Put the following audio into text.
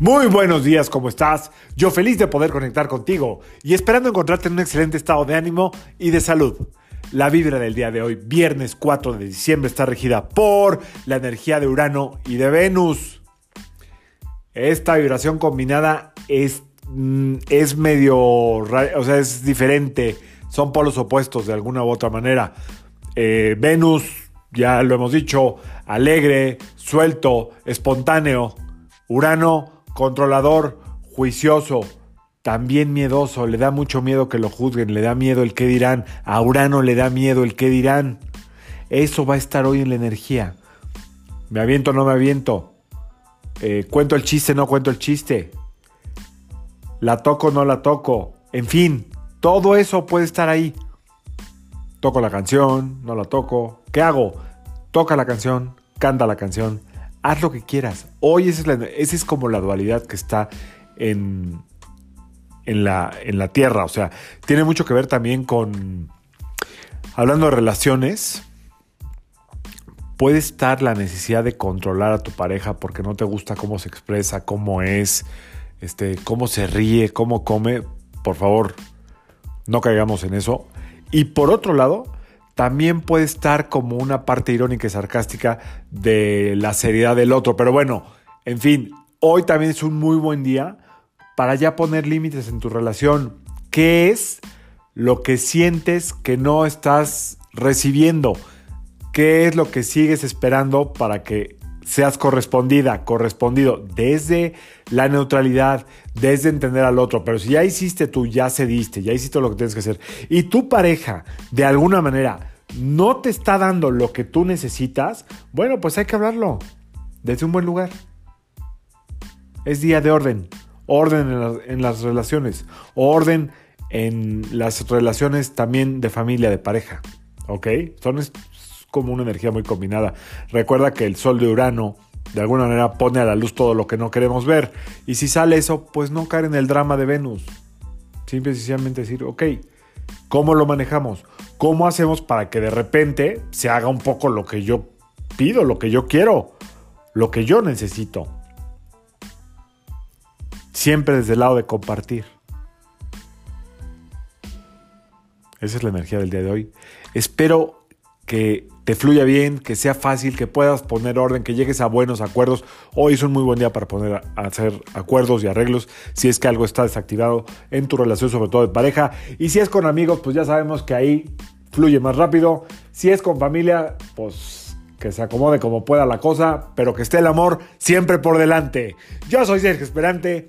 Muy buenos días, ¿cómo estás? Yo feliz de poder conectar contigo y esperando encontrarte en un excelente estado de ánimo y de salud. La vibra del día de hoy, viernes 4 de diciembre, está regida por la energía de Urano y de Venus. Esta vibración combinada es, mm, es medio, o sea, es diferente. Son polos opuestos de alguna u otra manera. Eh, Venus, ya lo hemos dicho, alegre, suelto, espontáneo. Urano, controlador, juicioso, también miedoso, le da mucho miedo que lo juzguen, le da miedo el qué dirán, a Urano le da miedo el qué dirán. Eso va a estar hoy en la energía. Me aviento o no me aviento. Eh, cuento el chiste, no cuento el chiste. La toco, no la toco. En fin, todo eso puede estar ahí. Toco la canción, no la toco. ¿Qué hago? Toca la canción, canta la canción haz lo que quieras. Hoy esa es, como la dualidad que está en, en, la, en la Tierra. O sea, tiene mucho que ver también con, hablando de relaciones, puede estar la necesidad de controlar a tu pareja porque no te gusta cómo se expresa, cómo es, este, cómo se ríe, cómo come. Por favor, no caigamos en eso. Y por otro lado, también puede estar como una parte irónica y sarcástica de la seriedad del otro. Pero bueno, en fin, hoy también es un muy buen día para ya poner límites en tu relación. ¿Qué es lo que sientes que no estás recibiendo? ¿Qué es lo que sigues esperando para que seas correspondida, correspondido desde la neutralidad, desde entender al otro. Pero si ya hiciste tú, ya cediste, ya hiciste lo que tienes que hacer, y tu pareja de alguna manera no te está dando lo que tú necesitas, bueno, pues hay que hablarlo desde un buen lugar. Es día de orden, orden en, las relaciones, orden en las relaciones también de familia, de pareja. ¿Ok? Son como una energía muy combinada. Recuerda que el sol de Urano de alguna manera pone a la luz todo lo que no queremos ver. Y si sale eso, pues no caer en el drama de Venus. Simple y sencillamente decir, ok, ¿cómo lo manejamos? ¿Cómo hacemos para que de repente se haga un poco lo que yo pido, lo que yo quiero, lo que yo necesito? Siempre desde el lado de compartir. Esa es la energía del día de hoy. Espero que te fluya bien, que sea fácil, que puedas poner orden, que llegues a buenos acuerdos. Hoy es un muy buen día para poner a hacer acuerdos y arreglos si es que algo está desactivado en tu relación, sobre todo de pareja. Y si es con amigos, pues ya sabemos que ahí fluye más rápido. Si es con familia, pues que se acomode como pueda la cosa, pero que esté el amor siempre por delante. Yo soy Sergio Esperante